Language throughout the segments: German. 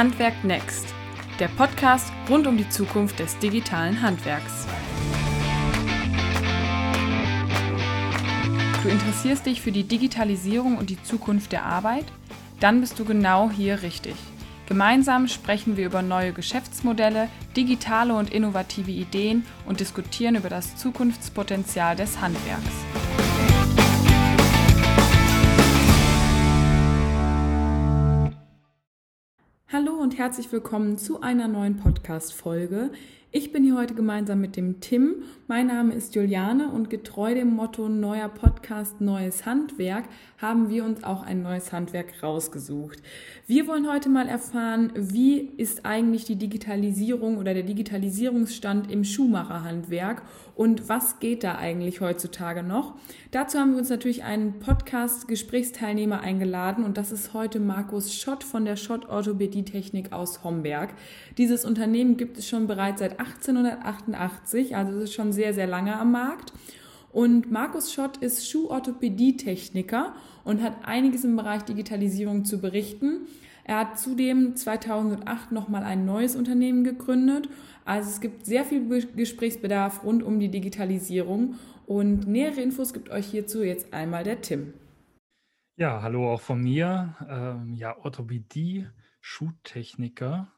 Handwerk Next, der Podcast rund um die Zukunft des digitalen Handwerks. Du interessierst dich für die Digitalisierung und die Zukunft der Arbeit? Dann bist du genau hier richtig. Gemeinsam sprechen wir über neue Geschäftsmodelle, digitale und innovative Ideen und diskutieren über das Zukunftspotenzial des Handwerks. Und herzlich willkommen zu einer neuen Podcast-Folge. Ich bin hier heute gemeinsam mit dem Tim. Mein Name ist Juliane und getreu dem Motto Neuer Podcast, neues Handwerk haben wir uns auch ein neues Handwerk rausgesucht. Wir wollen heute mal erfahren, wie ist eigentlich die Digitalisierung oder der Digitalisierungsstand im Schuhmacherhandwerk und was geht da eigentlich heutzutage noch. Dazu haben wir uns natürlich einen Podcast-Gesprächsteilnehmer eingeladen und das ist heute Markus Schott von der Schott Orthopädie Technik aus Homberg. Dieses Unternehmen gibt es schon bereits seit 1888, also es ist schon sehr, sehr lange am Markt. Und Markus Schott ist Schuhorthopädie-Techniker und hat einiges im Bereich Digitalisierung zu berichten. Er hat zudem 2008 nochmal ein neues Unternehmen gegründet. Also es gibt sehr viel Gesprächsbedarf rund um die Digitalisierung. Und nähere Infos gibt euch hierzu jetzt einmal der Tim. Ja, hallo auch von mir. Ähm, ja, Orthopädie, Schuhtechniker.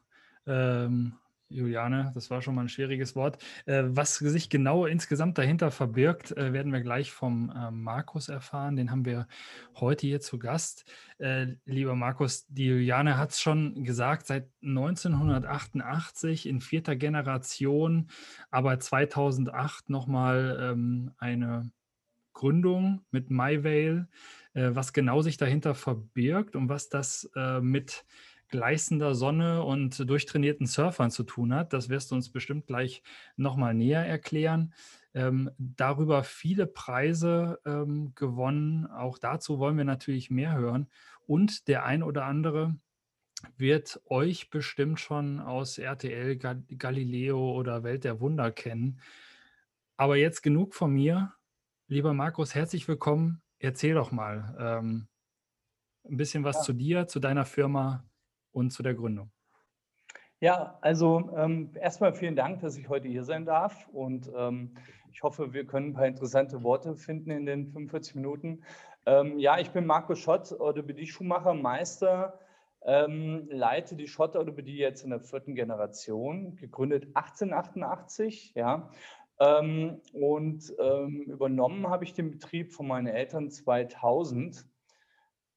Ähm, Juliane, das war schon mal ein schwieriges Wort. Äh, was sich genau insgesamt dahinter verbirgt, äh, werden wir gleich vom ähm, Markus erfahren. Den haben wir heute hier zu Gast. Äh, lieber Markus, die Juliane hat es schon gesagt, seit 1988 in vierter Generation, aber 2008 nochmal ähm, eine Gründung mit MyVale. Was genau sich dahinter verbirgt und was das mit gleißender Sonne und durchtrainierten Surfern zu tun hat. Das wirst du uns bestimmt gleich nochmal näher erklären. Ähm, darüber viele Preise ähm, gewonnen. Auch dazu wollen wir natürlich mehr hören. Und der ein oder andere wird euch bestimmt schon aus RTL, Galileo oder Welt der Wunder kennen. Aber jetzt genug von mir. Lieber Markus, herzlich willkommen. Erzähl doch mal ähm, ein bisschen was ja. zu dir, zu deiner Firma und zu der Gründung. Ja, also ähm, erstmal vielen Dank, dass ich heute hier sein darf und ähm, ich hoffe, wir können ein paar interessante Worte finden in den 45 Minuten. Ähm, ja, ich bin Marco Schott, Orthopädie-Schuhmacher, Meister, ähm, leite die Schott Orthopädie jetzt in der vierten Generation, gegründet 1888, ja. Ähm, und ähm, übernommen habe ich den Betrieb von meinen Eltern 2000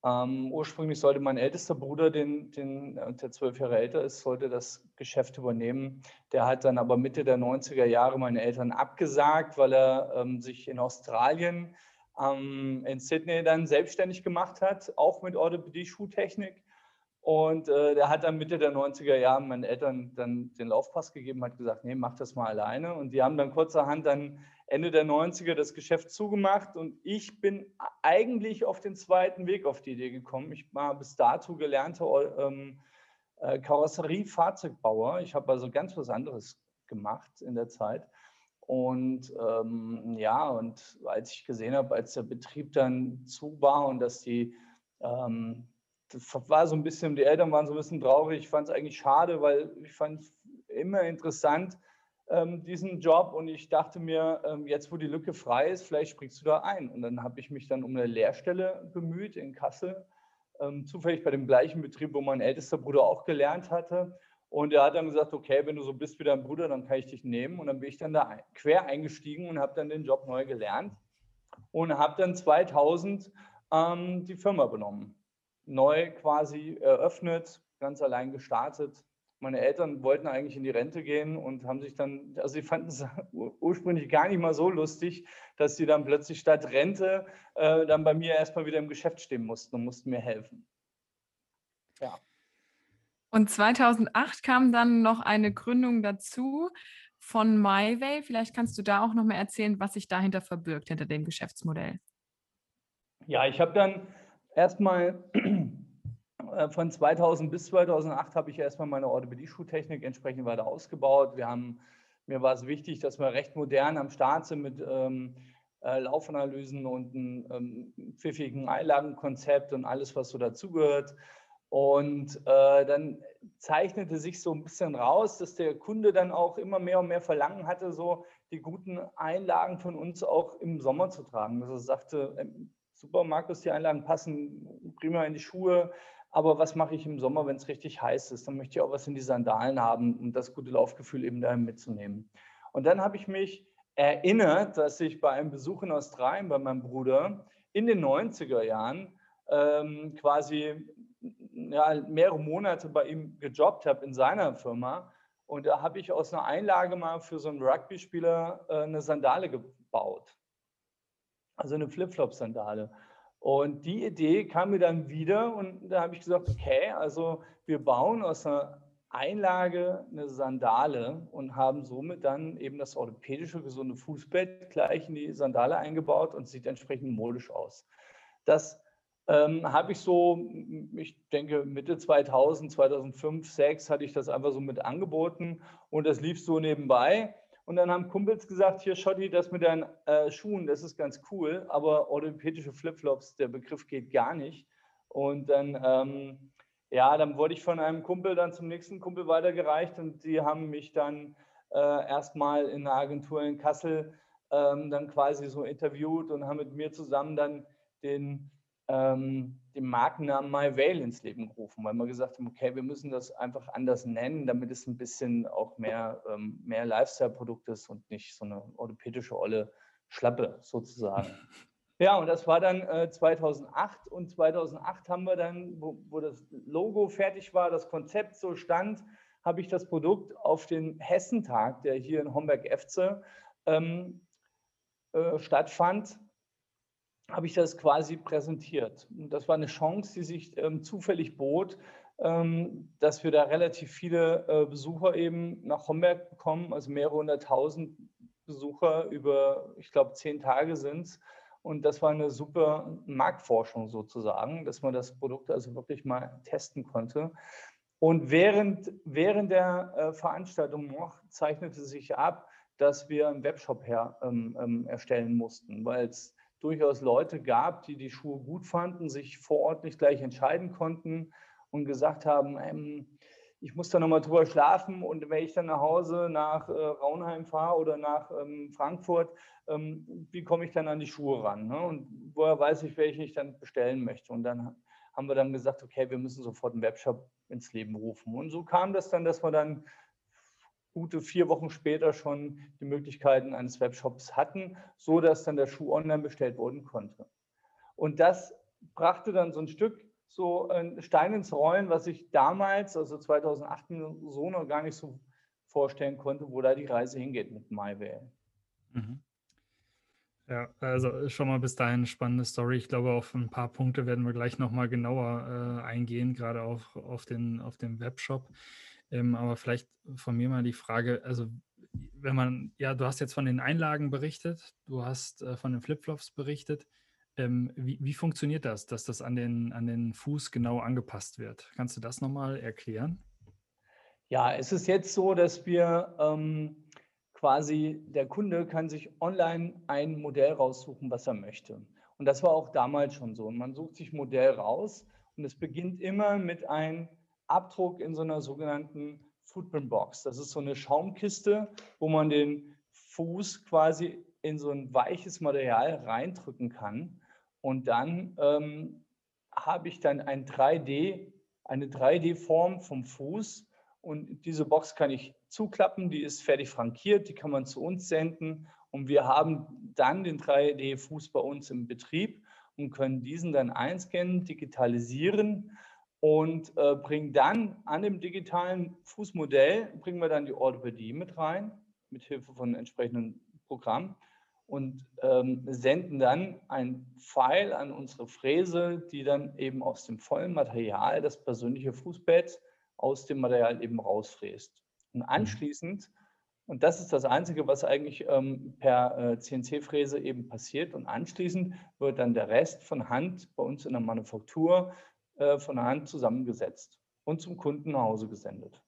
ähm, ursprünglich sollte mein ältester Bruder, den, den, äh, der zwölf Jahre älter ist, sollte das Geschäft übernehmen. Der hat dann aber Mitte der 90er Jahre meine Eltern abgesagt, weil er ähm, sich in Australien, ähm, in Sydney dann selbstständig gemacht hat, auch mit Orthopädie-Schuhtechnik. Und äh, der hat dann Mitte der 90er Jahre meinen Eltern dann den Laufpass gegeben, hat gesagt, nee, mach das mal alleine. Und die haben dann kurzerhand dann Ende der 90er das Geschäft zugemacht und ich bin eigentlich auf den zweiten Weg auf die Idee gekommen. Ich war bis dato gelernter ähm, äh, Karosserie-Fahrzeugbauer. Ich habe also ganz was anderes gemacht in der Zeit. Und ähm, ja, und als ich gesehen habe, als der Betrieb dann zu war und dass die, ähm, das war so ein bisschen, die Eltern waren so ein bisschen traurig. Ich fand es eigentlich schade, weil ich fand es immer interessant, ähm, diesen Job und ich dachte mir, ähm, jetzt wo die Lücke frei ist, vielleicht springst du da ein. Und dann habe ich mich dann um eine Lehrstelle bemüht in Kassel, ähm, zufällig bei dem gleichen Betrieb, wo mein ältester Bruder auch gelernt hatte. Und er hat dann gesagt, okay, wenn du so bist wie dein Bruder, dann kann ich dich nehmen. Und dann bin ich dann da quer eingestiegen und habe dann den Job neu gelernt und habe dann 2000 ähm, die Firma übernommen. Neu quasi eröffnet, ganz allein gestartet meine Eltern wollten eigentlich in die Rente gehen und haben sich dann, also sie fanden es ursprünglich gar nicht mal so lustig, dass sie dann plötzlich statt Rente äh, dann bei mir erstmal wieder im Geschäft stehen mussten und mussten mir helfen. Ja. Und 2008 kam dann noch eine Gründung dazu von MyWay. Vielleicht kannst du da auch noch mal erzählen, was sich dahinter verbirgt, hinter dem Geschäftsmodell. Ja, ich habe dann erstmal äh, von 2000 bis 2008 habe ich erstmal meine Orthopädie-Schuhtechnik entsprechend weiter ausgebaut. Wir haben, mir war es wichtig, dass wir recht modern am Start sind mit ähm, äh, Laufanalysen und einem ähm, pfiffigen Einlagenkonzept und alles, was so dazugehört. Und äh, dann zeichnete sich so ein bisschen raus, dass der Kunde dann auch immer mehr und mehr Verlangen hatte, so die guten Einlagen von uns auch im Sommer zu tragen. Also sagte, ähm, super, Markus, die Einlagen passen prima in die Schuhe, aber was mache ich im Sommer, wenn es richtig heiß ist? Dann möchte ich auch was in die Sandalen haben, um das gute Laufgefühl eben dahin mitzunehmen. Und dann habe ich mich erinnert, dass ich bei einem Besuch in Australien bei meinem Bruder in den 90er Jahren ähm, quasi ja, mehrere Monate bei ihm gejobbt habe in seiner Firma. Und da habe ich aus einer Einlage mal für so einen Rugby-Spieler äh, eine Sandale gebaut. Also eine Flipflop-Sandale. Und die Idee kam mir dann wieder und da habe ich gesagt, okay, also wir bauen aus einer Einlage eine Sandale und haben somit dann eben das orthopädische gesunde Fußbett gleich in die Sandale eingebaut und sieht entsprechend modisch aus. Das ähm, habe ich so, ich denke Mitte 2000, 2005, 2006 hatte ich das einfach so mit angeboten und das lief so nebenbei. Und dann haben Kumpels gesagt, hier Schotti, das mit deinen äh, Schuhen, das ist ganz cool, aber orthopädische Flipflops, der Begriff geht gar nicht. Und dann, ähm, ja, dann wurde ich von einem Kumpel dann zum nächsten Kumpel weitergereicht und die haben mich dann äh, erstmal in einer Agentur in Kassel ähm, dann quasi so interviewt und haben mit mir zusammen dann den ähm, den Markennamen MyVale ins Leben gerufen, weil wir gesagt haben, okay, wir müssen das einfach anders nennen, damit es ein bisschen auch mehr, ähm, mehr Lifestyle-Produkt ist und nicht so eine orthopädische olle Schlappe sozusagen. Ja, und das war dann äh, 2008 und 2008 haben wir dann, wo, wo das Logo fertig war, das Konzept so stand, habe ich das Produkt auf den Hessentag, der hier in Homberg-Efze ähm, äh, stattfand, habe ich das quasi präsentiert. Und das war eine Chance, die sich ähm, zufällig bot, ähm, dass wir da relativ viele äh, Besucher eben nach Homberg bekommen, also mehrere hunderttausend Besucher über, ich glaube, zehn Tage sind es. Und das war eine super Marktforschung sozusagen, dass man das Produkt also wirklich mal testen konnte. Und während, während der äh, Veranstaltung noch zeichnete sich ab, dass wir einen Webshop her, ähm, ähm erstellen mussten, weil es durchaus Leute gab, die die Schuhe gut fanden, sich vor Ort nicht gleich entscheiden konnten und gesagt haben, ähm, ich muss da nochmal drüber schlafen und wenn ich dann nach Hause nach äh, Raunheim fahre oder nach ähm, Frankfurt, ähm, wie komme ich dann an die Schuhe ran? Ne? Und woher weiß ich, welche ich dann bestellen möchte? Und dann haben wir dann gesagt, okay, wir müssen sofort einen Webshop ins Leben rufen. Und so kam das dann, dass wir dann gute vier Wochen später schon die Möglichkeiten eines Webshops hatten, so dass dann der Schuh online bestellt werden konnte. Und das brachte dann so ein Stück so ein Stein ins Rollen, was ich damals, also 2008, so noch gar nicht so vorstellen konnte, wo da die Reise hingeht mit MyVale. Mhm. Ja, also schon mal bis dahin eine spannende Story. Ich glaube, auf ein paar Punkte werden wir gleich nochmal genauer äh, eingehen, gerade auf, auf, den, auf den Webshop. Ähm, aber vielleicht von mir mal die Frage, also wenn man, ja, du hast jetzt von den Einlagen berichtet, du hast äh, von den Flipflops berichtet. Ähm, wie, wie funktioniert das, dass das an den, an den Fuß genau angepasst wird? Kannst du das nochmal erklären? Ja, es ist jetzt so, dass wir ähm, quasi, der Kunde kann sich online ein Modell raussuchen, was er möchte. Und das war auch damals schon so. Und man sucht sich Modell raus und es beginnt immer mit einem Abdruck in so einer sogenannten Footprint Box. Das ist so eine Schaumkiste, wo man den Fuß quasi in so ein weiches Material reindrücken kann. Und dann ähm, habe ich dann ein 3D, eine 3D-Form vom Fuß. Und diese Box kann ich zuklappen, die ist fertig frankiert, die kann man zu uns senden. Und wir haben dann den 3D-Fuß bei uns im Betrieb und können diesen dann einscannen, digitalisieren und äh, bringen dann an dem digitalen Fußmodell, bringen wir dann die Orthopädie mit rein, mit Hilfe von entsprechenden Programmen und ähm, senden dann ein Pfeil an unsere Fräse, die dann eben aus dem vollen Material das persönliche Fußbett aus dem Material eben rausfräst. Und mhm. anschließend, und das ist das Einzige, was eigentlich ähm, per äh, CNC-Fräse eben passiert, und anschließend wird dann der Rest von Hand bei uns in der Manufaktur äh, von der Hand zusammengesetzt und zum Kunden nach Hause gesendet.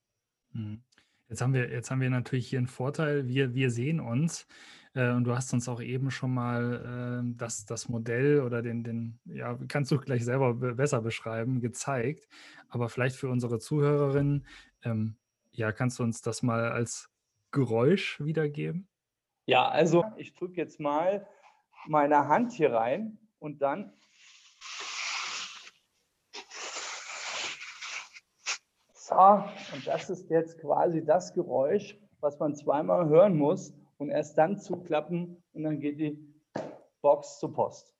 Mhm. Jetzt haben wir, jetzt haben wir natürlich hier einen Vorteil. Wir, wir sehen uns. Äh, und du hast uns auch eben schon mal äh, das, das Modell oder den, den, ja, kannst du gleich selber besser beschreiben, gezeigt. Aber vielleicht für unsere Zuhörerinnen, ähm, ja, kannst du uns das mal als Geräusch wiedergeben? Ja, also ich drücke jetzt mal meine Hand hier rein und dann So, und das ist jetzt quasi das Geräusch, was man zweimal hören muss und erst dann zuklappen und dann geht die Box zur Post.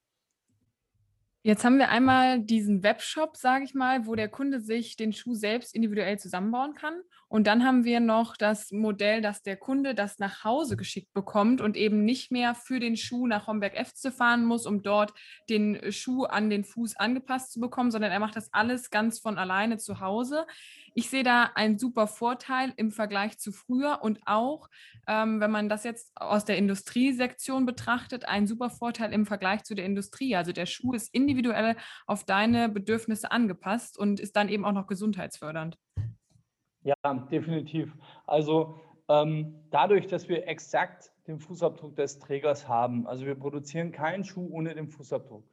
Jetzt haben wir einmal diesen Webshop, sage ich mal, wo der Kunde sich den Schuh selbst individuell zusammenbauen kann. Und dann haben wir noch das Modell, dass der Kunde das nach Hause geschickt bekommt und eben nicht mehr für den Schuh nach Homberg F zu fahren muss, um dort den Schuh an den Fuß angepasst zu bekommen, sondern er macht das alles ganz von alleine zu Hause. Ich sehe da einen super Vorteil im Vergleich zu früher und auch, ähm, wenn man das jetzt aus der Industriesektion betrachtet, einen super Vorteil im Vergleich zu der Industrie. Also der Schuh ist individuell auf deine Bedürfnisse angepasst und ist dann eben auch noch gesundheitsfördernd. Ja, definitiv. Also ähm, dadurch, dass wir exakt den Fußabdruck des Trägers haben, also wir produzieren keinen Schuh ohne den Fußabdruck.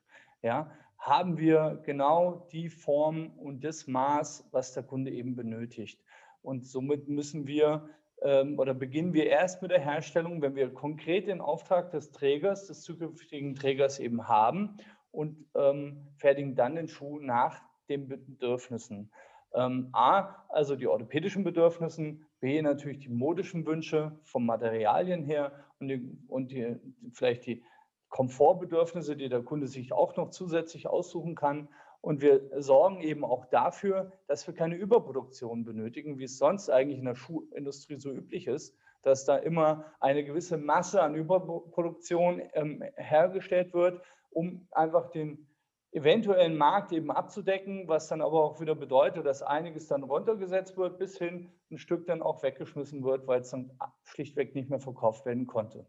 Ja, haben wir genau die Form und das Maß, was der Kunde eben benötigt. Und somit müssen wir ähm, oder beginnen wir erst mit der Herstellung, wenn wir konkret den Auftrag des Trägers, des zukünftigen Trägers eben haben und ähm, fertigen dann den Schuh nach den Bedürfnissen. Ähm, A, also die orthopädischen Bedürfnissen, B, natürlich die modischen Wünsche vom Materialien her und, die, und die, vielleicht die Komfortbedürfnisse, die der Kunde sich auch noch zusätzlich aussuchen kann. Und wir sorgen eben auch dafür, dass wir keine Überproduktion benötigen, wie es sonst eigentlich in der Schuhindustrie so üblich ist, dass da immer eine gewisse Masse an Überproduktion ähm, hergestellt wird, um einfach den eventuellen Markt eben abzudecken, was dann aber auch wieder bedeutet, dass einiges dann runtergesetzt wird, bis hin ein Stück dann auch weggeschmissen wird, weil es dann schlichtweg nicht mehr verkauft werden konnte.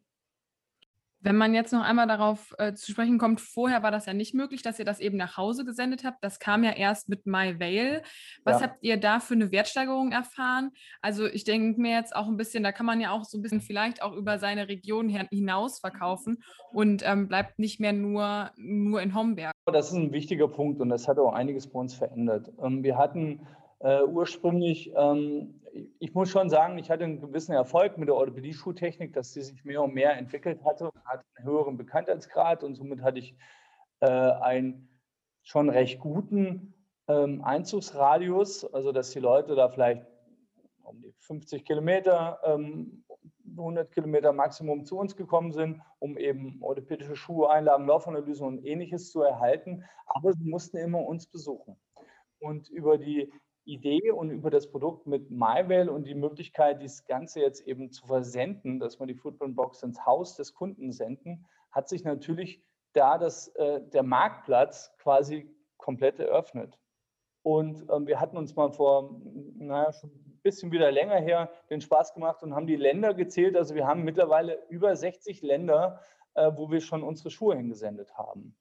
Wenn man jetzt noch einmal darauf äh, zu sprechen kommt, vorher war das ja nicht möglich, dass ihr das eben nach Hause gesendet habt. Das kam ja erst mit MyVale. Was ja. habt ihr da für eine Wertsteigerung erfahren? Also ich denke mir jetzt auch ein bisschen, da kann man ja auch so ein bisschen vielleicht auch über seine Region hinaus verkaufen und ähm, bleibt nicht mehr nur, nur in Homberg. Das ist ein wichtiger Punkt und das hat auch einiges bei uns verändert. Ähm, wir hatten äh, ursprünglich, ähm, ich muss schon sagen, ich hatte einen gewissen Erfolg mit der Orthopädie-Schuhtechnik, dass sie sich mehr und mehr entwickelt hatte, hatte einen höheren Bekanntheitsgrad und somit hatte ich äh, einen schon recht guten ähm, Einzugsradius, also dass die Leute da vielleicht um die 50 Kilometer, ähm, 100 Kilometer Maximum zu uns gekommen sind, um eben orthopädische Schuhe, Einlagen, Laufanalysen und ähnliches zu erhalten. Aber sie mussten immer uns besuchen. Und über die Idee und über das Produkt mit MyWell und die Möglichkeit, das Ganze jetzt eben zu versenden, dass man die Footprint-Box ins Haus des Kunden senden, hat sich natürlich da das, äh, der Marktplatz quasi komplett eröffnet. Und ähm, wir hatten uns mal vor, naja, schon ein bisschen wieder länger her den Spaß gemacht und haben die Länder gezählt. Also wir haben mittlerweile über 60 Länder, äh, wo wir schon unsere Schuhe hingesendet haben.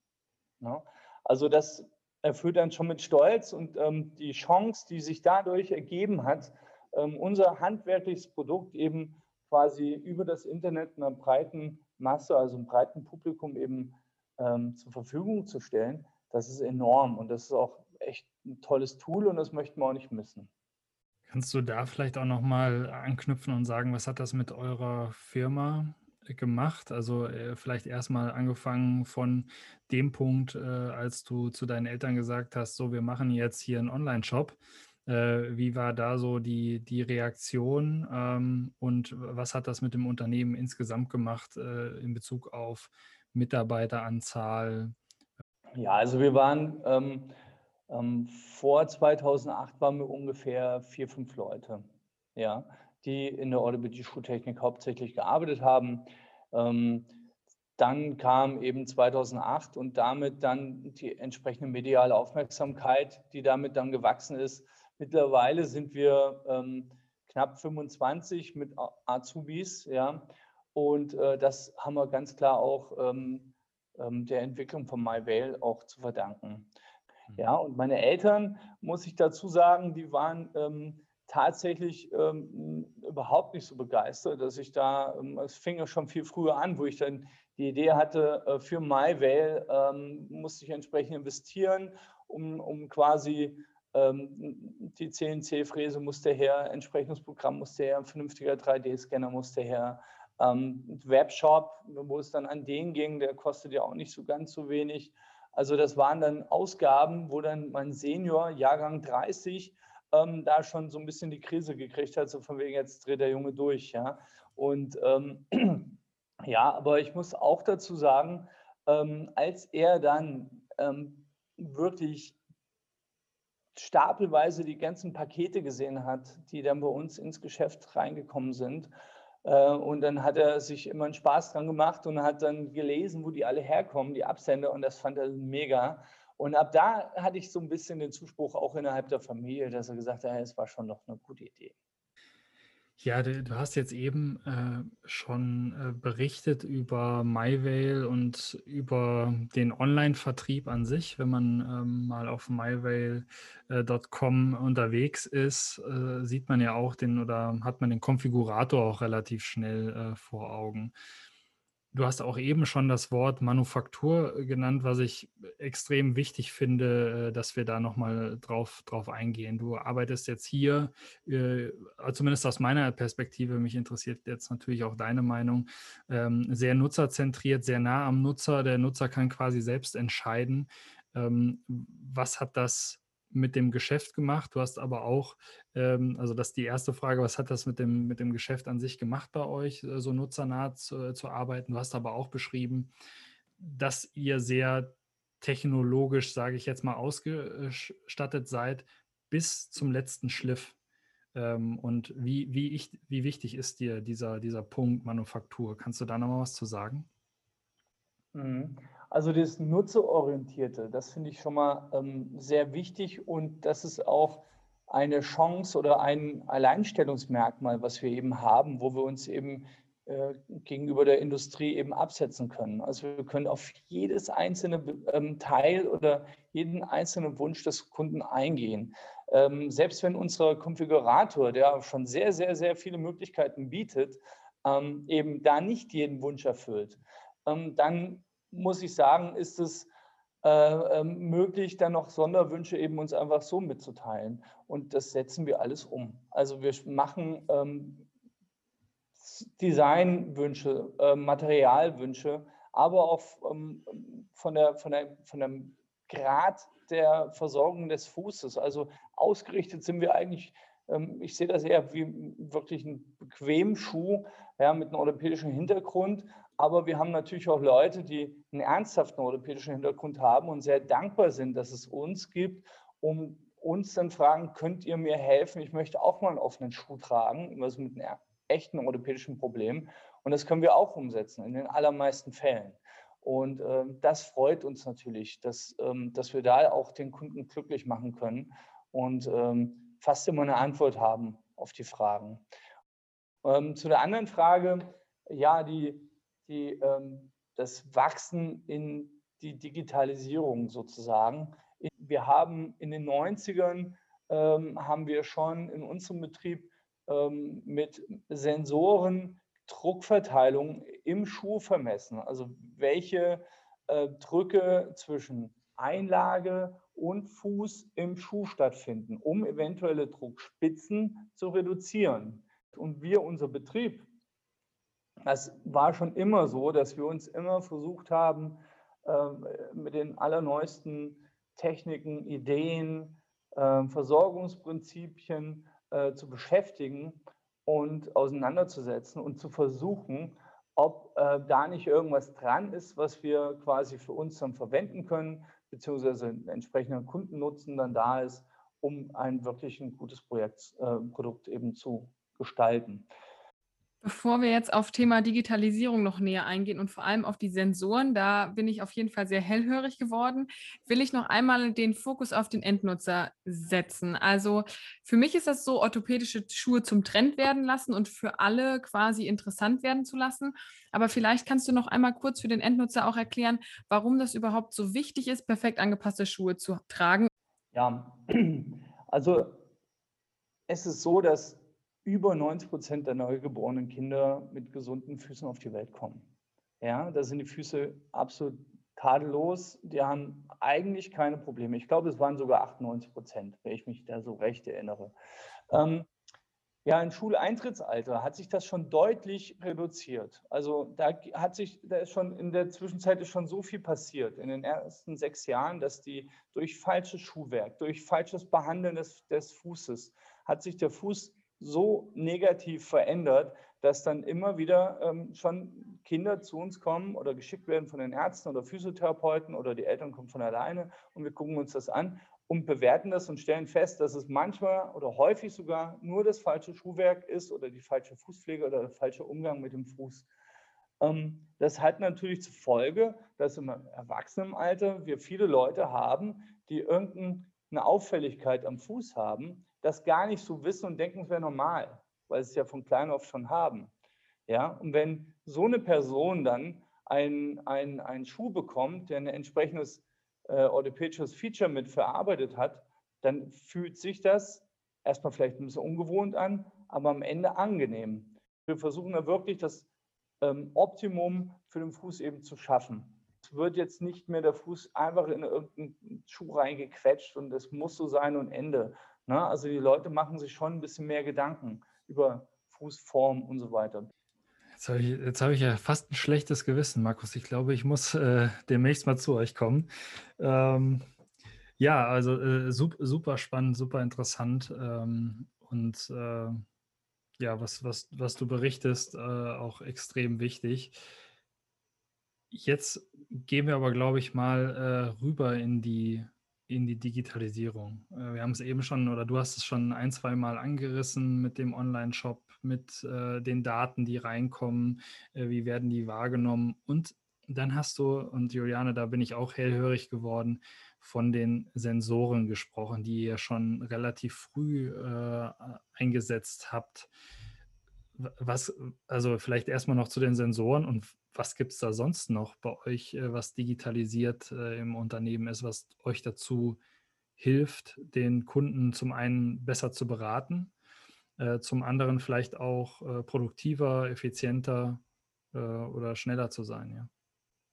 Ja? Also das erfüllt dann schon mit Stolz und ähm, die Chance, die sich dadurch ergeben hat, ähm, unser handwerkliches Produkt eben quasi über das Internet einer breiten Masse, also einem breiten Publikum eben ähm, zur Verfügung zu stellen, das ist enorm und das ist auch echt ein tolles Tool und das möchten wir auch nicht missen. Kannst du da vielleicht auch nochmal anknüpfen und sagen, was hat das mit eurer Firma gemacht? Also äh, vielleicht erstmal angefangen von dem Punkt, äh, als du zu deinen Eltern gesagt hast, so wir machen jetzt hier einen Online-Shop. Äh, wie war da so die, die Reaktion ähm, und was hat das mit dem Unternehmen insgesamt gemacht äh, in Bezug auf Mitarbeiteranzahl? Ja, also wir waren ähm, ähm, vor 2008 waren wir ungefähr vier, fünf Leute. Ja, die in der Orthopädie-Schuhtechnik hauptsächlich gearbeitet haben. Ähm, dann kam eben 2008 und damit dann die entsprechende mediale Aufmerksamkeit, die damit dann gewachsen ist. Mittlerweile sind wir ähm, knapp 25 mit Azubis, ja, und äh, das haben wir ganz klar auch ähm, ähm der Entwicklung von MyVale auch zu verdanken. Mhm. Ja, und meine Eltern, muss ich dazu sagen, die waren ähm, tatsächlich ähm, überhaupt nicht so begeistert, dass ich da, ähm, es fing ja schon viel früher an, wo ich dann die Idee hatte, äh, für MyVale ähm, musste ich entsprechend investieren, um, um quasi ähm, die CNC-Fräse musste her, entsprechendes Programm musste her, ein vernünftiger 3D-Scanner musste her, ähm, Webshop, wo es dann an den ging, der kostet ja auch nicht so ganz so wenig. Also das waren dann Ausgaben, wo dann mein Senior, Jahrgang 30, ähm, da schon so ein bisschen die Krise gekriegt hat, so von wegen, jetzt dreht der Junge durch. Ja? Und ähm, ja, aber ich muss auch dazu sagen, ähm, als er dann ähm, wirklich stapelweise die ganzen Pakete gesehen hat, die dann bei uns ins Geschäft reingekommen sind, äh, und dann hat er sich immer einen Spaß dran gemacht und hat dann gelesen, wo die alle herkommen, die Absender, und das fand er mega. Und ab da hatte ich so ein bisschen den Zuspruch auch innerhalb der Familie, dass er gesagt hat, es war schon noch eine gute Idee. Ja, du, hast jetzt eben äh, schon äh, berichtet über MyVale und über den Online-Vertrieb an sich. Wenn man ähm, mal auf myvale.com äh, unterwegs ist, sieht man ja auch den oder hat man den Konfigurator auch relativ schnell vor Augen. Du hast auch eben schon das Wort Manufaktur äh, genannt, was ich extrem wichtig finde, äh, dass wir da nochmal drauf, drauf eingehen. Du arbeitest jetzt hier, äh, zumindest aus meiner Perspektive, mich interessiert jetzt natürlich auch deine Meinung, ähm, sehr nutzerzentriert, sehr nah am Nutzer. Der Nutzer kann quasi selbst entscheiden, ähm, was hat das mit dem Geschäft gemacht. Du hast aber auch, ähm, also das ist die erste Frage, was hat das mit dem, mit dem Geschäft an sich gemacht bei euch, äh, so nutzernah zu, zu arbeiten? Du hast aber auch beschrieben, dass ihr sehr technologisch, sage ich jetzt mal, ausgestattet seid bis zum letzten Schliff. Ähm, und wie, wie, ich, wie wichtig ist dir dieser, dieser Punkt Manufaktur? Kannst du da nochmal was zu sagen? Mhm. Also das Nutzerorientierte, das finde ich schon mal ähm, sehr wichtig und das ist auch eine Chance oder ein Alleinstellungsmerkmal, was wir eben haben, wo wir uns eben äh, gegenüber der Industrie eben absetzen können. Also wir können auf jedes einzelne ähm, Teil oder jeden einzelnen Wunsch des Kunden eingehen. Ähm, selbst wenn unser Konfigurator, der schon sehr, sehr, sehr viele Möglichkeiten bietet, ähm, eben da nicht jeden Wunsch erfüllt, ähm, dann muss ich sagen, ist es äh, ähm, möglich, dann noch Sonderwünsche eben uns einfach so mitzuteilen. Und das setzen wir alles um. Also wir machen ähm, Designwünsche, äh, Materialwünsche, aber auch ähm, von, der, von, der, von dem Grad der Versorgung des Fußes. Also ausgerichtet sind wir eigentlich, ich sehe das eher wie wirklich ein bequem Schuh ja, mit einem orthopädischen Hintergrund aber wir haben natürlich auch Leute, die einen ernsthaften orthopädischen Hintergrund haben und sehr dankbar sind, dass es uns gibt, um uns dann fragen, könnt ihr mir helfen? Ich möchte auch mal einen offenen Schuh tragen, also mit einem echten orthopädischen Problem. Und das können wir auch umsetzen, in den allermeisten Fällen. Und äh, das freut uns natürlich, dass, ähm, dass wir da auch den Kunden glücklich machen können und ähm, fast immer eine Antwort haben auf die Fragen. Ähm, zu der anderen Frage, ja, die, die, ähm, das Wachsen in die Digitalisierung sozusagen. Wir haben in den 90ern ähm, haben wir schon in unserem Betrieb ähm, mit Sensoren Druckverteilung im Schuh vermessen. Also welche äh, Drücke zwischen Einlage und Fuß im Schuh stattfinden, um eventuelle Druckspitzen zu reduzieren. Und wir, unser Betrieb, das war schon immer so, dass wir uns immer versucht haben, ähm, mit den allerneuesten Techniken, Ideen, ähm, Versorgungsprinzipien äh, zu beschäftigen und auseinanderzusetzen und zu versuchen, ob äh, da nicht irgendwas dran ist, was wir quasi für uns dann verwenden können, beziehungsweise einen entsprechenden Kundennutzen dann da ist, um ein wirklich ein gutes Projekt, äh, Produkt eben zu gestalten. Bevor wir jetzt auf Thema Digitalisierung noch näher eingehen und vor allem auf die Sensoren, da bin ich auf jeden Fall sehr hellhörig geworden, will ich noch einmal den Fokus auf den Endnutzer setzen. Also für mich ist das so, orthopädische Schuhe zum Trend werden lassen und für alle quasi interessant werden zu lassen. Aber vielleicht kannst du noch einmal kurz für den Endnutzer auch erklären, warum das überhaupt so wichtig ist, perfekt angepasste Schuhe zu tragen. Ja, also es ist so, dass über 90 Prozent der neugeborenen Kinder mit gesunden Füßen auf die Welt kommen. Ja, da sind die Füße absolut tadellos. Die haben eigentlich keine Probleme. Ich glaube, es waren sogar 98 Prozent, wenn ich mich da so recht erinnere. Ähm, ja, im Schuleintrittsalter hat sich das schon deutlich reduziert. Also da hat sich, da ist schon in der Zwischenzeit ist schon so viel passiert in den ersten sechs Jahren, dass die durch falsches Schuhwerk, durch falsches Behandeln des, des Fußes, hat sich der Fuß so negativ verändert, dass dann immer wieder ähm, schon Kinder zu uns kommen oder geschickt werden von den Ärzten oder Physiotherapeuten oder die Eltern kommen von alleine und wir gucken uns das an und bewerten das und stellen fest, dass es manchmal oder häufig sogar nur das falsche Schuhwerk ist oder die falsche Fußpflege oder der falsche Umgang mit dem Fuß. Ähm, das hat natürlich zur Folge, dass im Erwachsenenalter wir viele Leute haben, die irgendeine Auffälligkeit am Fuß haben, das gar nicht so wissen und denken, es wäre normal, weil sie es ja von klein auf schon haben. Ja, und wenn so eine Person dann einen, einen, einen Schuh bekommt, der ein entsprechendes äh, orthopädisches Feature mit verarbeitet hat, dann fühlt sich das erstmal vielleicht ein bisschen ungewohnt an, aber am Ende angenehm. Wir versuchen da wirklich das ähm, Optimum für den Fuß eben zu schaffen. Es wird jetzt nicht mehr der Fuß einfach in irgendeinen Schuh reingequetscht und es muss so sein und Ende, Ne? Also die Leute machen sich schon ein bisschen mehr Gedanken über Fußform und so weiter. Jetzt habe ich, hab ich, ja fast ein schlechtes Gewissen, Markus. Ich glaube, ich muss äh, demnächst mal zu euch kommen. Ähm, ja, also äh, super, super, spannend, super interessant ähm, und äh, ja, was, was, was du berichtest, äh, auch extrem wichtig. Jetzt gehen wir aber, glaube ich, mal äh, rüber in die in die Digitalisierung. Äh, wir haben es eben schon, oder du hast es schon ein, zwei Mal angerissen mit dem Online-Shop, mit äh, den Daten, die reinkommen, äh, wie werden die wahrgenommen. Und dann hast du, und Juliane, da bin ich auch hellhörig geworden, von den Sensoren gesprochen, die ihr schon relativ früh äh, eingesetzt habt. Was, also vielleicht erstmal noch zu den Sensoren und was gibt es da sonst noch bei euch, äh, was digitalisiert äh, im Unternehmen ist, was euch dazu hilft, den Kunden zum einen besser zu beraten, äh, zum anderen vielleicht auch produktiver, effizienter oder schneller zu sein? Ja?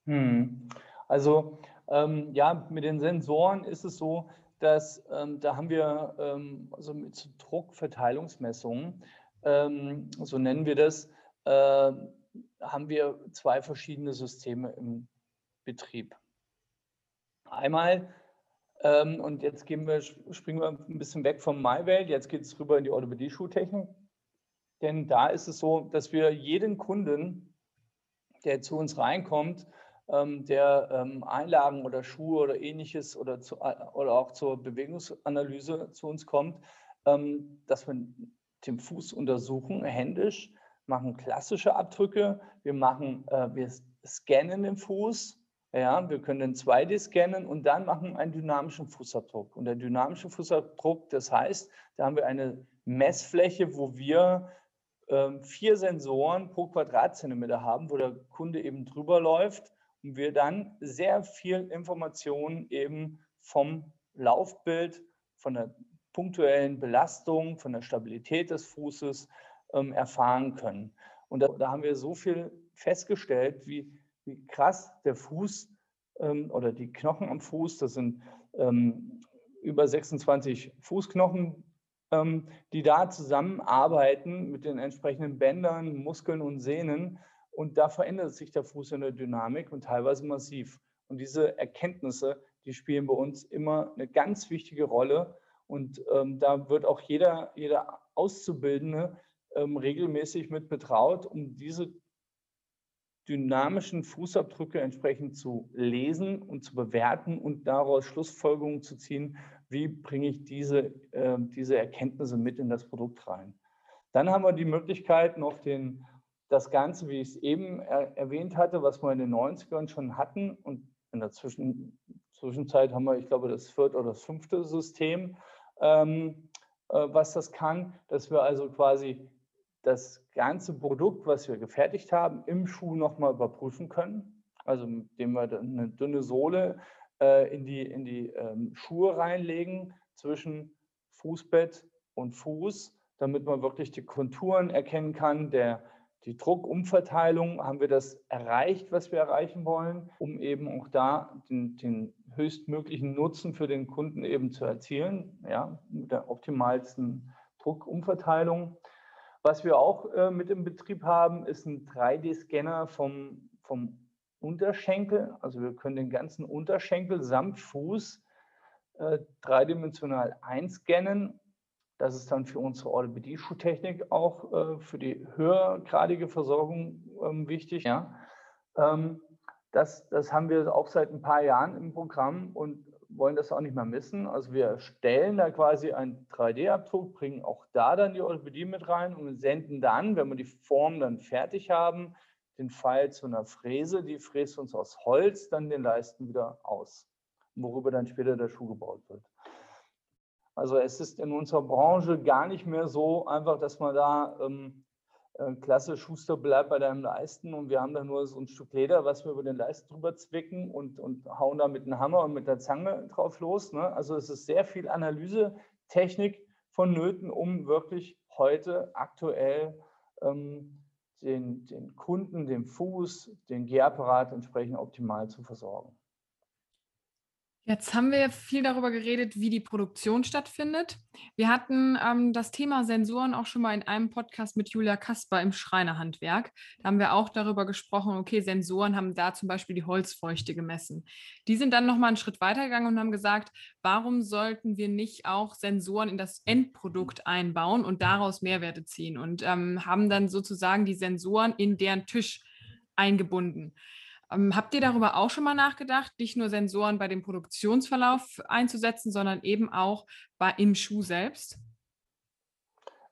Hm. Also ähm, ja, mit den Sensoren ist es so, dass ähm, da haben wir ähm, also mit Druckverteilungsmessungen, ähm, so nennen wir das, äh, haben wir zwei verschiedene Systeme im Betrieb. Einmal, ähm, und jetzt gehen wir, springen wir ein bisschen weg vom MyWelt, jetzt geht es rüber in die Orthopädie-Schuhtechnik. Denn da ist es so, dass wir jeden Kunden, der zu uns reinkommt, ähm, der ähm, Einlagen oder Schuhe oder ähnliches oder, zu, oder auch zur Bewegungsanalyse zu uns kommt, ähm, dass wir den Fuß untersuchen, händisch, machen klassische Abdrücke, wir machen, äh, wir scannen den Fuß, ja, wir können den 2D scannen und dann machen einen dynamischen Fußabdruck. Und der dynamische Fußabdruck, das heißt, da haben wir eine Messfläche, wo wir äh, vier Sensoren pro Quadratzentimeter haben, wo der Kunde eben drüber läuft und wir dann sehr viel Informationen eben vom Laufbild, von der punktuellen Belastung, von der Stabilität des Fußes, ähm, erfahren können. Und da, da, haben wir so viel festgestellt, wie, wie krass der Fuß ähm, oder die Knochen am Fuß, das sind ähm, über 26 Fußknochen, ähm, die da zusammenarbeiten mit den entsprechenden Bändern, Muskeln und Sehnen. Und da verändert sich der Fuß in der Dynamik und teilweise massiv. Und diese Erkenntnisse, die spielen bei uns immer eine ganz wichtige Rolle. Und ähm, da wird auch jeder, jeder Auszubildende ähm, regelmäßig mit betraut, um diese dynamischen Fußabdrücke entsprechend zu lesen und zu bewerten und daraus Schlussfolgerungen zu ziehen, wie bringe ich diese, äh, diese Erkenntnisse mit in das Produkt rein. Dann haben wir die Möglichkeit, noch den, das Ganze, wie ich es eben er, erwähnt hatte, was wir in den 90ern schon hatten und in der Zwischen, Zwischenzeit haben wir, ich glaube, das vierte oder das fünfte System, ähm, äh, was das kann, dass wir also quasi das ganze Produkt, was wir gefertigt haben, im Schuh nochmal überprüfen können. Also indem wir eine dünne Sohle äh, in die, in die ähm, Schuhe reinlegen zwischen Fußbett und Fuß, damit man wirklich die Konturen erkennen kann, der, die Druckumverteilung, haben wir das erreicht, was wir erreichen wollen, um eben auch da den, den höchstmöglichen Nutzen für den Kunden eben zu erzielen, ja, mit der optimalsten Druckumverteilung. Was wir auch äh, mit im Betrieb haben, ist ein 3D-Scanner vom, vom Unterschenkel. Also wir können den ganzen Unterschenkel samt Fuß äh, dreidimensional einscannen. Das ist dann für unsere Orthopädie-Schuhtechnik auch äh, für die höhergradige Versorgung ähm, wichtig. Ja. Ähm, das, das haben wir auch seit ein paar Jahren im Programm und wollen das auch nicht mehr missen. Also wir stellen da quasi einen 3D-Abdruck, bringen auch da dann die Orthopädie mit rein und senden dann, wenn wir die Form dann fertig haben, den Pfeil zu einer Fräse. Die fräst uns aus Holz dann den Leisten wieder aus, worüber dann später der Schuh gebaut wird. Also es ist in unserer Branche gar nicht mehr so einfach, dass man da ähm, äh, klasse Schuster bleibt bei deinem Leisten und wir haben da nur so ein Stück Leder, was wir über den Leisten drüber zwicken und, und hauen da mit einem Hammer und mit der Zange drauf los. Ne? Also es ist sehr viel Analysetechnik vonnöten, um wirklich heute aktuell ähm, den, den Kunden, den Fuß, den Gehapparat entsprechend optimal zu versorgen. Jetzt haben wir viel darüber geredet, wie die Produktion stattfindet. Wir hatten ähm, das Thema Sensoren auch schon mal in einem Podcast mit Julia Kasper im Schreinerhandwerk. Da haben wir auch darüber gesprochen, okay, Sensoren haben da zum Beispiel die Holzfeuchte gemessen. Die sind dann nochmal einen Schritt weitergegangen und haben gesagt, warum sollten wir nicht auch Sensoren in das Endprodukt einbauen und daraus Mehrwerte ziehen und ähm, haben dann sozusagen die Sensoren in deren Tisch eingebunden. Ähm, habt ihr darüber auch schon mal nachgedacht, nicht nur Sensoren bei dem Produktionsverlauf einzusetzen, sondern eben auch bei, im Schuh selbst?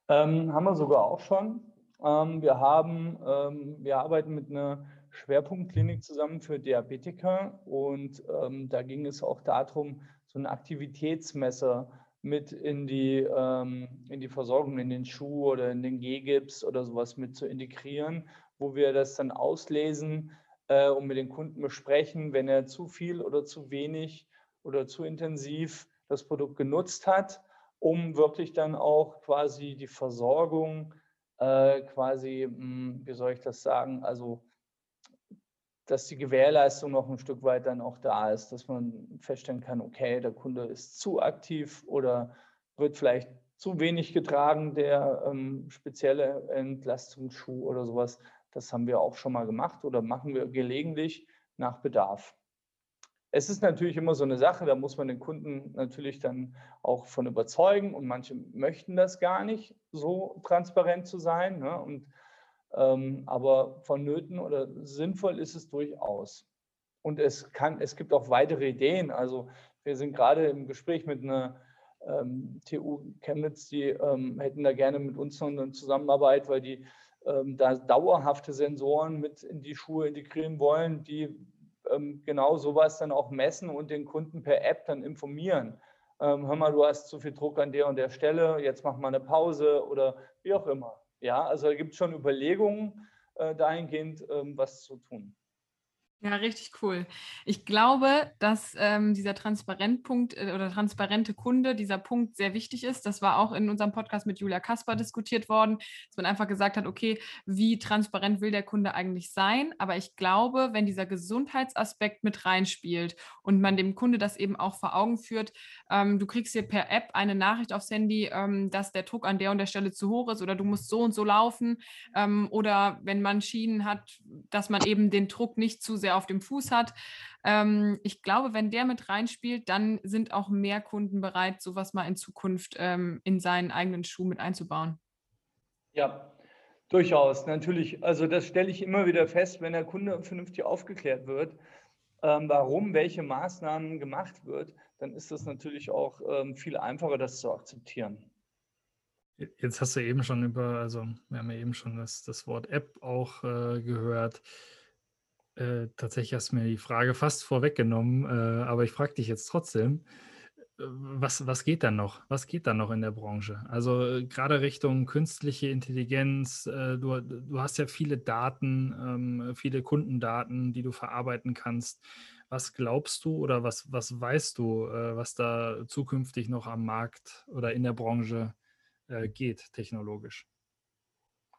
Ähm, haben wir sogar auch schon. Ähm, wir, haben, ähm, wir arbeiten mit einer Schwerpunktklinik zusammen für Diabetiker und ähm, da ging es auch darum, so ein Aktivitätsmesser mit in die, ähm, in die Versorgung in den Schuh oder in den G-Gips oder sowas mit zu integrieren, wo wir das dann auslesen, äh, und mit den Kunden besprechen, wenn er zu viel oder zu wenig oder zu intensiv das Produkt genutzt hat, um wirklich dann auch quasi die Versorgung äh, quasi, mh, hm, wie soll ich das sagen, also dass die Gewährleistung noch ein Stück weit dann auch da ist, dass man feststellen kann, okay, der Kunde ist zu aktiv oder wird vielleicht zu wenig getragen, der ähm, spezielle Entlastungsschuh oder sowas. Das haben wir auch schon mal gemacht oder machen wir gelegentlich nach Bedarf. Es ist natürlich immer so eine Sache, da muss man den Kunden natürlich dann auch von überzeugen und manche möchten das gar nicht, so transparent zu sein. Ne? Und, ähm, aber vonnöten oder sinnvoll ist es durchaus. Und es, kann, es gibt auch weitere Ideen. Also wir sind gerade im Gespräch mit einer ähm, TU Chemnitz, die ähm, hätten da gerne mit uns noch eine Zusammenarbeit, weil die ähm, da dauerhafte Sensoren mit in die Schuhe integrieren wollen, die ähm, genau sowas dann auch messen und den Kunden per App dann informieren. Ähm, hör mal, du hast zu viel Druck an der und der Stelle, jetzt mach mal eine Pause oder wie auch immer. Ja, also da gibt es schon Überlegungen äh, dahingehend, ähm, was zu tun. Ja, richtig cool. Ich glaube, dass ähm, dieser Transparentpunkt äh, oder transparente Kunde, dieser Punkt sehr wichtig ist. Das war auch in unserem Podcast mit Julia Kasper diskutiert worden, dass man einfach gesagt hat, okay, wie transparent will der Kunde eigentlich sein? Aber ich glaube, wenn dieser Gesundheitsaspekt mit reinspielt und man dem Kunde das eben auch vor Augen führt, ähm, du kriegst hier per App eine Nachricht aufs Handy, ähm, dass der Druck an der und der Stelle zu hoch ist oder du musst so und so laufen. Ähm, oder wenn man Schienen hat, dass man eben den Druck nicht zu sehr der auf dem Fuß hat. Ähm, ich glaube, wenn der mit reinspielt, dann sind auch mehr Kunden bereit, sowas mal in Zukunft ähm, in seinen eigenen Schuh mit einzubauen. Ja, durchaus, natürlich. Also das stelle ich immer wieder fest, wenn der Kunde vernünftig aufgeklärt wird, ähm, warum welche Maßnahmen gemacht wird, dann ist das natürlich auch ähm, viel einfacher, das zu akzeptieren. Jetzt hast du eben schon über, also wir haben ja eben schon das, das Wort App auch äh, gehört. Äh, tatsächlich hast du mir die Frage fast vorweggenommen, äh, aber ich frage dich jetzt trotzdem, äh, was, was geht da noch? Was geht da noch in der Branche? Also äh, gerade Richtung künstliche Intelligenz, äh, du, du hast ja viele Daten, ähm, viele Kundendaten, die du verarbeiten kannst. Was glaubst du oder was, was weißt du, was da zukünftig noch am Markt oder in der Branche geht technologisch?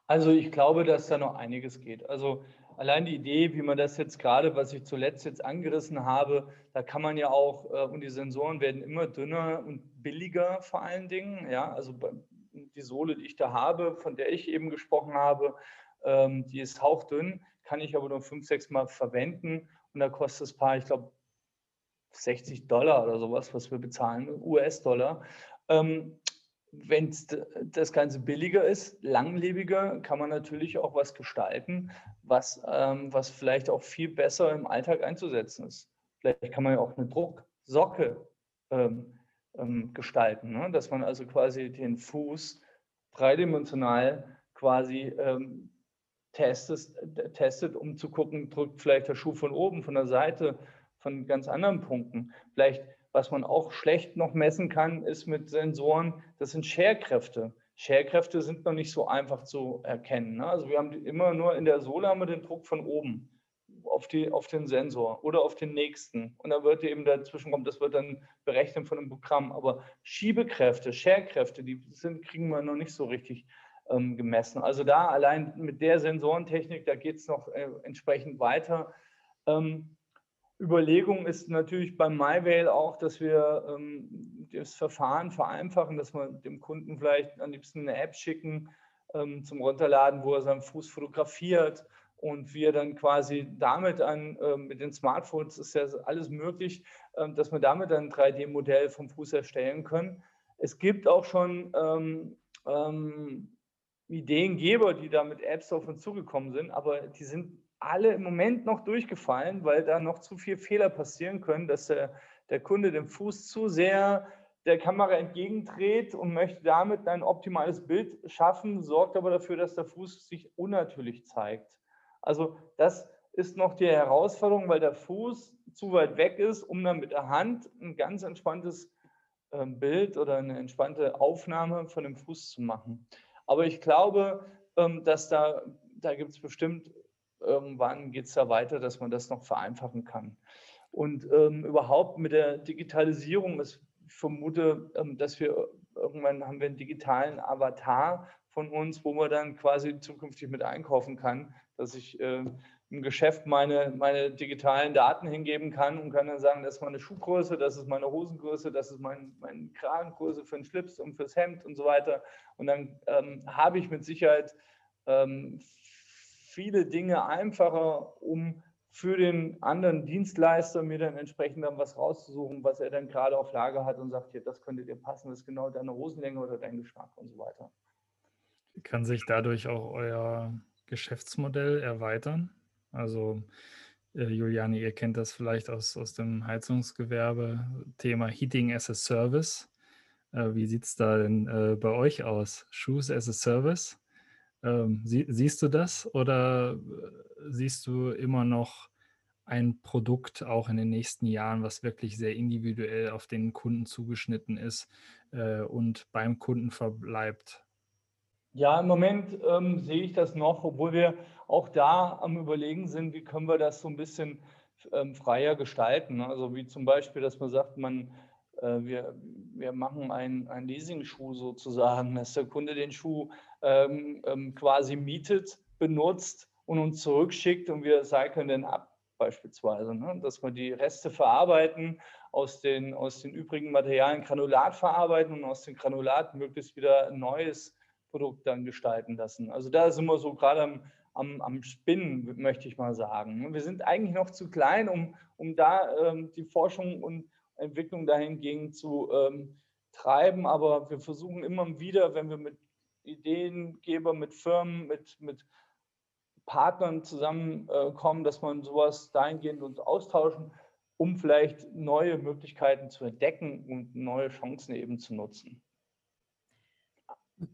Also ich glaube, dass da noch einiges geht. Also allein die Idee, wie man das jetzt gerade, was ich zuletzt jetzt angerissen habe, da kann man ja auch, äh, und die Sensoren werden immer dünner und billiger vor allen Dingen. Ja, also die Sohle, die ich da habe, von der ich eben gesprochen habe, ähm, die ist hauchdünn, kann ich aber nur fünf, sechs Mal verwenden und da kostet es paar, ich glaube, 60 Dollar oder sowas, was wir bezahlen, US-Dollar. Ähm, wenn das Ganze billiger ist, langlebiger, kann man natürlich auch was gestalten, was, ähm, was vielleicht auch viel besser im Alltag einzusetzen ist. Vielleicht kann man ja auch eine Drucksocke ähm, ähm, gestalten, ne? dass man also quasi den Fuß dreidimensional quasi ähm, testet, testet, um zu gucken, drückt vielleicht der Schuh von oben, von der Seite, von ganz anderen Punkten. Vielleicht was man auch schlecht noch messen kann, ist mit Sensoren, das sind Scherkräfte. Scherkräfte sind noch nicht so einfach zu erkennen. Ne? Also wir haben immer nur in der Sohle haben wir den Druck von oben auf, die, auf den Sensor oder auf den nächsten. Und da wird eben dazwischen kommen, das wird dann berechnet von einem Programm. Aber Schiebekräfte, Scherkräfte, die sind, kriegen wir noch nicht so richtig ähm, gemessen. Also da allein mit der Sensorentechnik, da geht es noch äh, entsprechend weiter. Ähm, Überlegung ist natürlich beim MyVale auch, dass wir ähm, das Verfahren vereinfachen, dass wir dem Kunden vielleicht am liebsten eine App schicken ähm, zum Runterladen, wo er seinen Fuß fotografiert und wir dann quasi damit an, ähm, mit den Smartphones ist ja alles möglich, ähm, dass wir damit ein 3D-Modell vom Fuß erstellen können. Es gibt auch schon ähm, ähm, Ideengeber, die da mit Apps auf uns zugekommen sind, aber die sind alle im Moment noch durchgefallen, weil da noch zu viele Fehler passieren können, dass der, der Kunde den Fuß zu sehr der Kamera entgegendreht und möchte damit ein optimales Bild schaffen, sorgt aber dafür, dass der Fuß sich unnatürlich zeigt. Also das ist noch die Herausforderung, weil der Fuß zu weit weg ist, um dann mit der Hand ein ganz entspanntes ähm, Bild oder eine entspannte Aufnahme von dem Fuß zu machen. Aber ich glaube, ähm, dass da, da gibt es bestimmt irgendwann geht es da weiter, dass man das noch vereinfachen kann. Und ähm, überhaupt mit der Digitalisierung, ist, ich vermute, ähm, dass wir irgendwann haben wir einen digitalen Avatar von uns, wo man dann quasi zukünftig mit einkaufen kann, dass ich äh, im Geschäft meine, meine digitalen Daten hingeben kann und kann dann sagen, das ist meine Schuhgröße, das ist meine Hosengröße, das ist mein, meine Kragengröße für den Schlips und fürs Hemd und so weiter. Und dann ähm, habe ich mit Sicherheit ähm, viele Dinge einfacher, um für den anderen Dienstleister mir dann entsprechend dann was rauszusuchen, was er dann gerade auf Lager hat und sagt, hier, das könnte dir passen, das ist genau deine Hosenlänge oder dein Geschmack und so weiter. Kann sich dadurch auch euer Geschäftsmodell erweitern? Also äh, Juliane, ihr kennt das vielleicht aus, aus dem Heizungsgewerbe, Thema Heating as a Service. Äh, wie sieht es da denn äh, bei euch aus? Shoes as a Service? Ähm, sie, siehst du das oder äh, siehst du immer noch ein Produkt auch in den nächsten Jahren, was wirklich sehr individuell auf den Kunden zugeschnitten ist äh, und beim Kunden verbleibt? Ja, im Moment ähm, sehe ich das noch, obwohl wir auch da am Überlegen sind, wie können wir das so ein bisschen ähm, freier gestalten. Also wie zum Beispiel, dass man sagt, man wir, wir machen einen, einen Leasing-Schuh sozusagen, dass der Kunde den Schuh ähm, ähm, quasi mietet, benutzt und uns zurückschickt und wir cyclen den ab beispielsweise, ne? dass wir die Reste verarbeiten, aus den, aus den übrigen Materialien Granulat verarbeiten und aus den Granulaten möglichst wieder ein neues Produkt dann gestalten lassen. Also da sind wir so gerade am, am, am Spinnen, möchte ich mal sagen. Wir sind eigentlich noch zu klein, um, um da ähm, die Forschung und Entwicklung dahingehend zu ähm, treiben. Aber wir versuchen immer wieder, wenn wir mit Ideengeber, mit Firmen, mit, mit Partnern zusammenkommen, äh, dass man sowas dahingehend uns austauschen, um vielleicht neue Möglichkeiten zu entdecken und neue Chancen eben zu nutzen.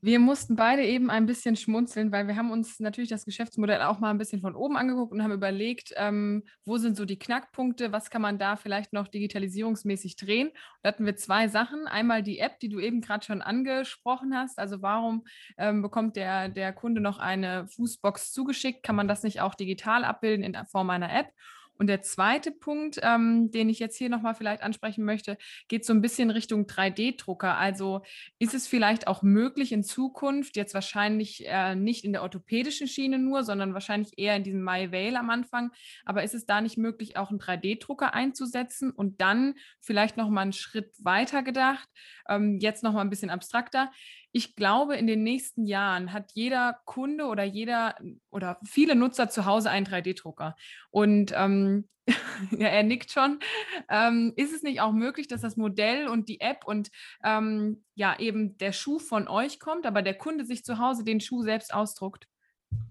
Wir mussten beide eben ein bisschen schmunzeln, weil wir haben uns natürlich das Geschäftsmodell auch mal ein bisschen von oben angeguckt und haben überlegt, ähm, wo sind so die Knackpunkte, was kann man da vielleicht noch digitalisierungsmäßig drehen. da hatten wir zwei Sachen. Einmal die App, die du eben gerade schon angesprochen hast. Also warum ähm, bekommt der, der Kunde noch eine Fußbox zugeschickt? Kann man das nicht auch digital abbilden in Form einer App? Und der zweite Punkt, ähm, den ich jetzt hier nochmal vielleicht ansprechen möchte, geht so ein bisschen Richtung 3D-Drucker. Also ist es vielleicht auch möglich in Zukunft, jetzt wahrscheinlich äh, nicht in der orthopädischen Schiene nur, sondern wahrscheinlich eher in diesem MyVale am Anfang, aber ist es da nicht möglich, auch einen 3D-Drucker einzusetzen und dann vielleicht nochmal einen Schritt weiter gedacht, ähm, jetzt nochmal ein bisschen abstrakter, ich glaube, in den nächsten Jahren hat jeder Kunde oder jeder oder viele Nutzer zu Hause einen 3D-Drucker. Und ähm, ja, er nickt schon. Ähm, ist es nicht auch möglich, dass das Modell und die App und ähm, ja eben der Schuh von euch kommt, aber der Kunde sich zu Hause den Schuh selbst ausdruckt?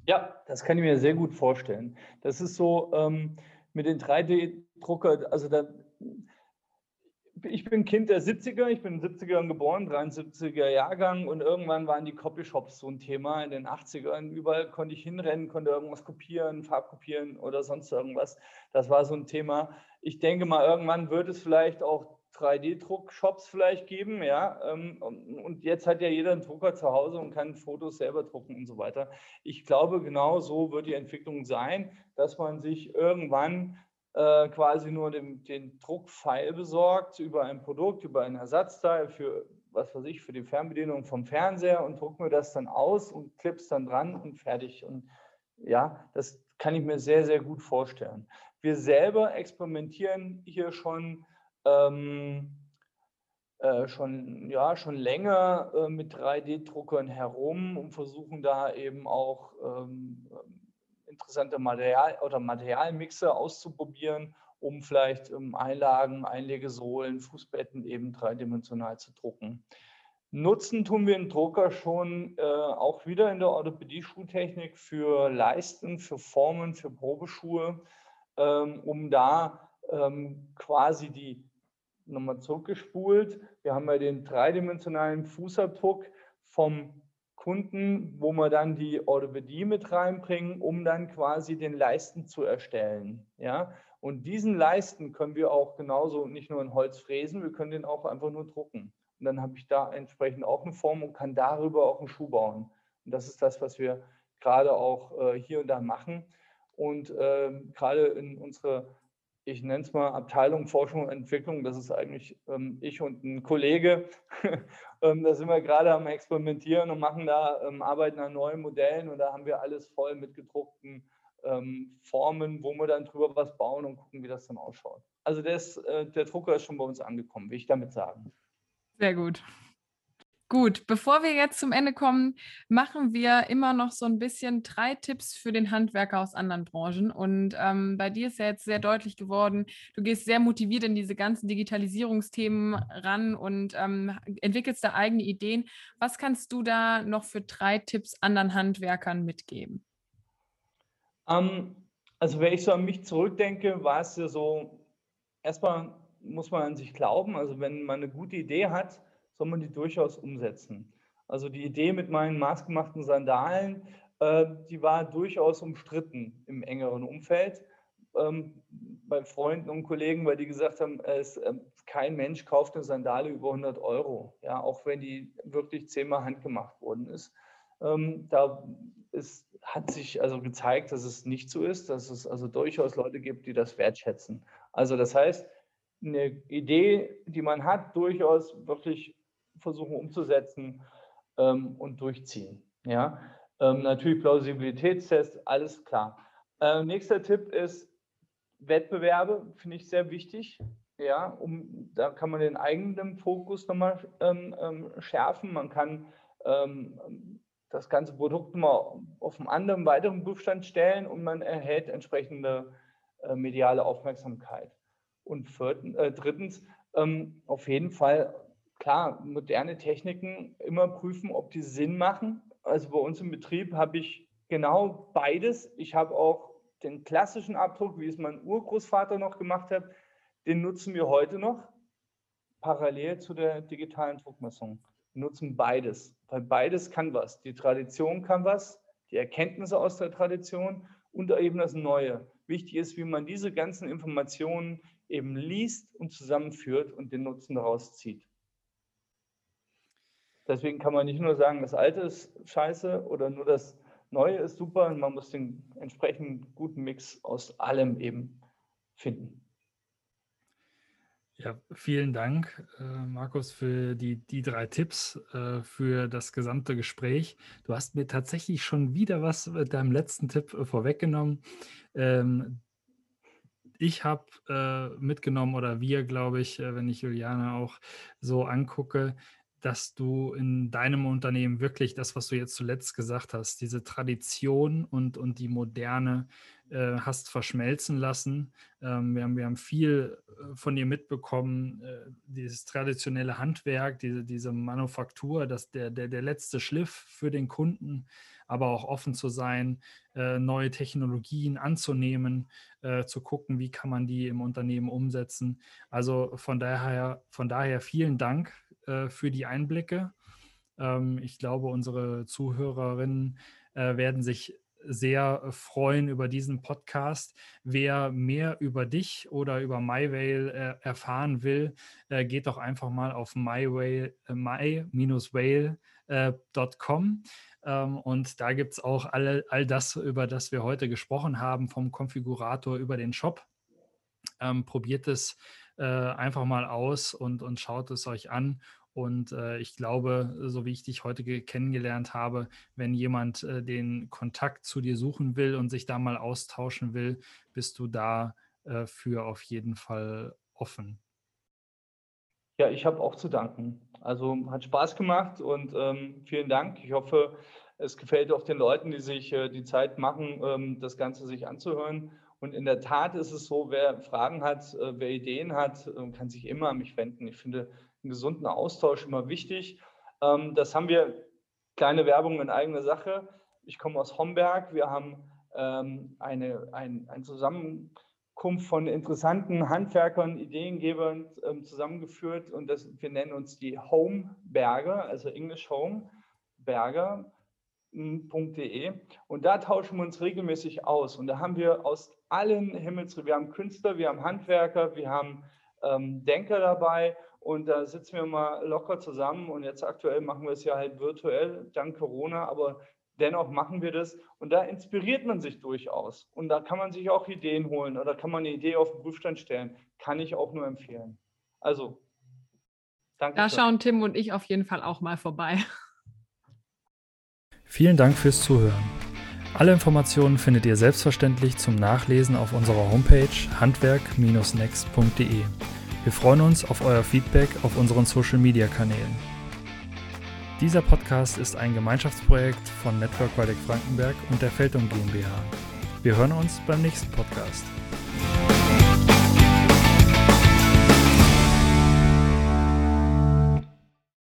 Ja, das kann ich mir sehr gut vorstellen. Das ist so ähm, mit den 3D-Drucker, also da ich bin Kind der 70er, ich bin in den 70ern geboren, 73er Jahrgang und irgendwann waren die Copyshops so ein Thema in den 80ern. Überall konnte ich hinrennen, konnte irgendwas kopieren, Farbkopieren oder sonst irgendwas. Das war so ein Thema. Ich denke mal, irgendwann wird es vielleicht auch 3D-Druck-Shops vielleicht geben, ja. Ähm, und jetzt hat ja jeder einen Drucker zu Hause und kann Fotos selber drucken und so weiter. Ich glaube, genau so wird die Entwicklung sein, dass man sich irgendwann äh, quasi nur den, den Druckpfeil besorgt über ein Produkt, über ein Ersatzteil für, was weiß ich, für die Fernbedienung vom Fernseher und druck mir das dann aus und klipp's dann dran und fertig. Und ja, das kann ich mir sehr, sehr gut vorstellen. Wir selber experimentieren hier schon, ähm, äh, schon, ja, schon länger äh, mit 3D-Druckern herum und versuchen da eben auch ähm, interessante Material oder Materialmixe auszuprobieren, um vielleicht ähm, Einlagen, Einlegesohlen, Fußbetten eben dreidimensional zu drucken. Nutzen tun wir den Drucker schon äh, auch wieder in der Orthopädie-Schuhtechnik für Leisten, für Formen, für Probeschuhe, ähm, um da ähm, quasi die nochmal zurückgespult. Wir haben ja den dreidimensionalen Fußabdruck vom Kunden, wo wir dann die Orthopädie mit reinbringen, um dann quasi den Leisten zu erstellen. Ja? Und diesen Leisten können wir auch genauso nicht nur in Holz fräsen, wir können den auch einfach nur drucken. Und dann habe ich da entsprechend auch eine Form und kann darüber auch einen Schuh bauen. Und das ist das, was wir gerade auch äh, hier und da machen. Und äh, gerade in unserer ich nenne es mal Abteilung Forschung und Entwicklung. Das ist eigentlich ähm, ich und ein Kollege. ähm, da sind wir gerade am Experimentieren und machen da, ähm, arbeiten an neuen Modellen und da haben wir alles voll mit gedruckten ähm, Formen, wo wir dann drüber was bauen und gucken, wie das dann ausschaut. Also das, äh, der Drucker ist schon bei uns angekommen, will ich damit sagen. Sehr gut. Gut, bevor wir jetzt zum Ende kommen, machen wir immer noch so ein bisschen drei Tipps für den Handwerker aus anderen Branchen. Und ähm, bei dir ist ja jetzt sehr deutlich geworden, du gehst sehr motiviert in diese ganzen Digitalisierungsthemen ran und ähm, entwickelst da eigene Ideen. Was kannst du da noch für drei Tipps anderen Handwerkern mitgeben? Ähm, also wenn ich so an mich zurückdenke, war es ja so, erstmal muss man an sich glauben. Also wenn man eine gute Idee hat, soll man die durchaus umsetzen. Also die Idee mit meinen maßgemachten Sandalen, äh, die war durchaus umstritten im engeren Umfeld ähm, bei Freunden und Kollegen, weil die gesagt haben, es, äh, kein Mensch kauft eine Sandale über 100 Euro, ja, auch wenn die wirklich zehnmal handgemacht worden ist. Ähm, da ist, hat sich also gezeigt, dass es nicht so ist, dass es also durchaus Leute gibt, die das wertschätzen. Also das heißt, eine Idee, die man hat, durchaus wirklich versuchen umzusetzen ähm, und durchziehen. Ja? Ähm, natürlich Plausibilitätstest, alles klar. Äh, nächster Tipp ist Wettbewerbe, finde ich sehr wichtig. Ja, um, da kann man den eigenen Fokus nochmal ähm, ähm, schärfen. Man kann ähm, das ganze Produkt mal auf einen anderen, weiteren Prüfstand stellen und man erhält entsprechende äh, mediale Aufmerksamkeit. Und vierten, äh, drittens, ähm, auf jeden Fall klar, moderne Techniken immer prüfen, ob die Sinn machen. Also bei uns im Betrieb habe ich genau beides. Ich habe auch den klassischen Abdruck, wie es mein Urgroßvater noch gemacht hat, den nutzen wir heute noch, parallel zu der digitalen Druckmessung. Wir nutzen beides, weil beides kann was. Die Tradition kann was, die Erkenntnisse aus der Tradition und eben das Neue. Wichtig ist, wie man diese ganzen Informationen eben liest und zusammenführt und den Nutzen daraus zieht. Deswegen kann man nicht nur sagen, das Alte ist scheiße oder nur das Neue ist super. Man muss den entsprechend guten Mix aus allem eben finden. Ja, vielen Dank, äh, Markus, für die, die drei Tipps äh, für das gesamte Gespräch. Du hast mir tatsächlich schon wieder was mit deinem letzten Tipp äh, vorweggenommen. Ähm, ich habe äh, mitgenommen oder wir, glaube ich, äh, wenn ich Juliane auch so angucke, dass du in deinem Unternehmen wirklich das, was du jetzt zuletzt gesagt hast, diese Tradition und, und die Moderne äh, hast verschmelzen lassen. Ähm, wir, haben, wir haben viel äh, von dir mitbekommen, äh, dieses traditionelle Handwerk, diese, diese Manufaktur, dass der, der, der letzte Schliff für den Kunden, aber auch offen zu sein, äh, neue Technologien anzunehmen, äh, zu gucken, wie kann man die im Unternehmen umsetzen. Also von daher, von daher vielen Dank äh, für die Einblicke. Ähm, ich glaube, unsere Zuhörerinnen äh, werden sich sehr freuen über diesen Podcast. Wer mehr über dich oder über MyWhale äh, erfahren will, äh, geht doch einfach mal auf my-whale.com äh, ähm, und da gibt es auch alle, all das, über das wir heute gesprochen haben, vom Konfigurator über den Shop. Ähm, probiert es äh, einfach mal aus und, und schaut es euch an. Und äh, ich glaube, so wie ich dich heute kennengelernt habe, wenn jemand äh, den Kontakt zu dir suchen will und sich da mal austauschen will, bist du da äh, für auf jeden Fall offen. Ja, ich habe auch zu danken. Also hat Spaß gemacht und ähm, vielen Dank. Ich hoffe, es gefällt auch den Leuten, die sich äh, die Zeit machen, ähm, das Ganze sich anzuhören. Und in der Tat ist es so, wer Fragen hat, äh, wer Ideen hat, äh, kann sich immer an mich wenden. Ich finde, einen gesunden Austausch immer wichtig. Ähm, das haben wir, kleine Werbung in eigener Sache. Ich komme aus Homberg. Wir haben ähm, eine, ein, ein Zusammenkunft von interessanten Handwerkern, Ideengebern ähm, zusammengeführt und das, wir nennen uns die Homeberger, also English Home Berger. .de und da tauschen wir uns regelmäßig aus und da haben wir aus allen Himmels, wir haben Künstler, wir haben Handwerker, wir haben ähm, Denker dabei und da sitzen wir mal locker zusammen und jetzt aktuell machen wir es ja halt virtuell, dank Corona, aber dennoch machen wir das und da inspiriert man sich durchaus und da kann man sich auch Ideen holen oder kann man eine Idee auf den Prüfstand stellen. Kann ich auch nur empfehlen. Also, danke. Da schauen Tim und ich auf jeden Fall auch mal vorbei. Vielen Dank fürs Zuhören. Alle Informationen findet ihr selbstverständlich zum Nachlesen auf unserer Homepage handwerk-next.de. Wir freuen uns auf euer Feedback auf unseren Social-Media-Kanälen. Dieser Podcast ist ein Gemeinschaftsprojekt von Network Waldeck Frankenberg und der Feldung GmbH. Wir hören uns beim nächsten Podcast.